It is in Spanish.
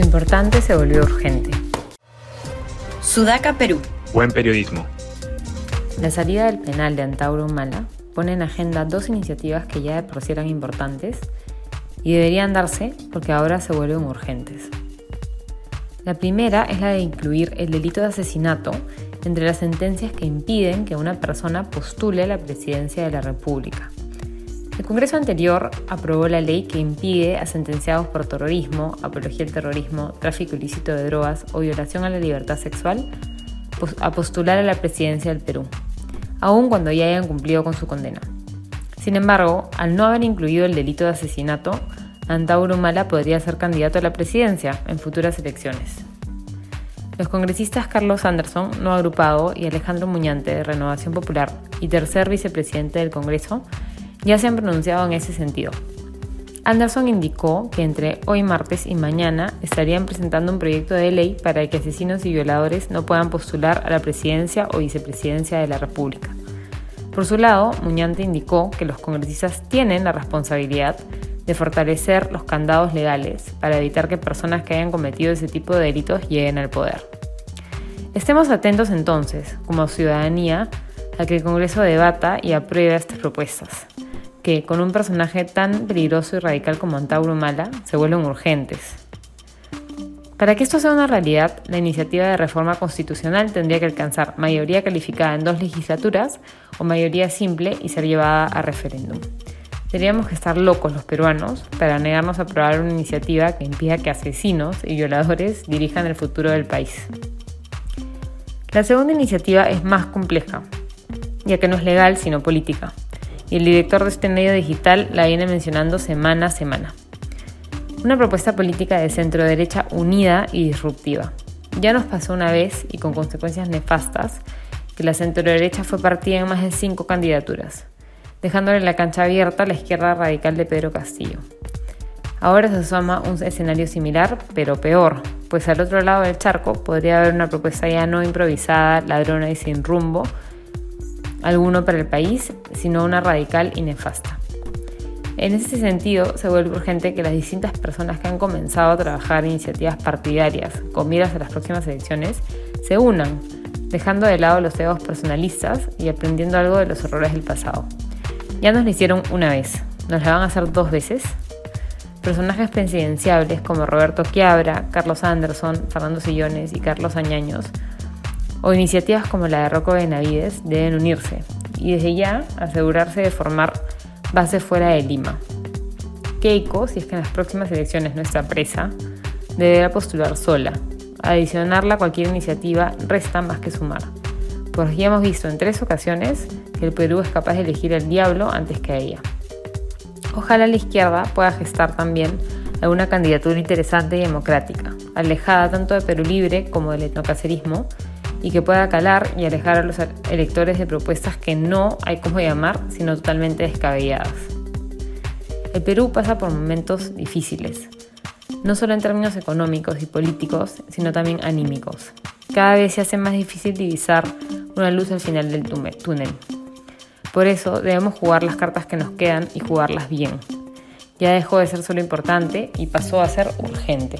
Lo importante se volvió urgente. Sudaca, Perú. Buen periodismo. La salida del penal de Antauro Humala pone en agenda dos iniciativas que ya de por sí eran importantes y deberían darse porque ahora se vuelven urgentes. La primera es la de incluir el delito de asesinato entre las sentencias que impiden que una persona postule a la presidencia de la República. El Congreso anterior aprobó la ley que impide a sentenciados por terrorismo, apología al terrorismo, tráfico ilícito de drogas o violación a la libertad sexual a postular a la presidencia del Perú, aun cuando ya hayan cumplido con su condena. Sin embargo, al no haber incluido el delito de asesinato, Antauro Humala podría ser candidato a la presidencia en futuras elecciones. Los congresistas Carlos Anderson, no agrupado, y Alejandro Muñante, de Renovación Popular, y tercer vicepresidente del Congreso, ya se han pronunciado en ese sentido. Anderson indicó que entre hoy martes y mañana estarían presentando un proyecto de ley para que asesinos y violadores no puedan postular a la presidencia o vicepresidencia de la República. Por su lado, Muñante indicó que los congresistas tienen la responsabilidad de fortalecer los candados legales para evitar que personas que hayan cometido ese tipo de delitos lleguen al poder. Estemos atentos entonces, como ciudadanía, a que el Congreso debata y apruebe estas propuestas que con un personaje tan peligroso y radical como Antauro Mala se vuelven urgentes. Para que esto sea una realidad, la iniciativa de reforma constitucional tendría que alcanzar mayoría calificada en dos legislaturas o mayoría simple y ser llevada a referéndum. Tendríamos que estar locos los peruanos para negarnos a aprobar una iniciativa que impida que asesinos y violadores dirijan el futuro del país. La segunda iniciativa es más compleja, ya que no es legal sino política y el director de este medio digital la viene mencionando semana a semana. Una propuesta política de centro derecha unida y disruptiva. Ya nos pasó una vez y con consecuencias nefastas que la centro derecha fue partida en más de cinco candidaturas, dejándole la cancha abierta a la izquierda radical de Pedro Castillo. Ahora se asoma un escenario similar, pero peor, pues al otro lado del charco podría haber una propuesta ya no improvisada, ladrona y sin rumbo, alguno para el país, sino una radical y nefasta. En ese sentido, se vuelve urgente que las distintas personas que han comenzado a trabajar iniciativas partidarias con miras a las próximas elecciones se unan, dejando de lado los egos personalistas y aprendiendo algo de los errores del pasado. Ya nos lo hicieron una vez, ¿nos la van a hacer dos veces? Personajes presidenciables como Roberto Quiabra, Carlos Anderson, Fernando Sillones y Carlos Añaños o iniciativas como la de Rocco Benavides deben unirse y desde ya asegurarse de formar base fuera de Lima. Keiko, si es que en las próximas elecciones no está presa, deberá postular sola. Adicionarla a cualquier iniciativa resta más que sumar. Pues ya hemos visto en tres ocasiones que el Perú es capaz de elegir al diablo antes que a ella. Ojalá la izquierda pueda gestar también alguna candidatura interesante y democrática, alejada tanto de Perú Libre como del etnocacerismo, y que pueda calar y alejar a los electores de propuestas que no hay como llamar, sino totalmente descabelladas. El Perú pasa por momentos difíciles, no solo en términos económicos y políticos, sino también anímicos. Cada vez se hace más difícil divisar una luz al final del túnel. Por eso debemos jugar las cartas que nos quedan y jugarlas bien. Ya dejó de ser solo importante y pasó a ser urgente.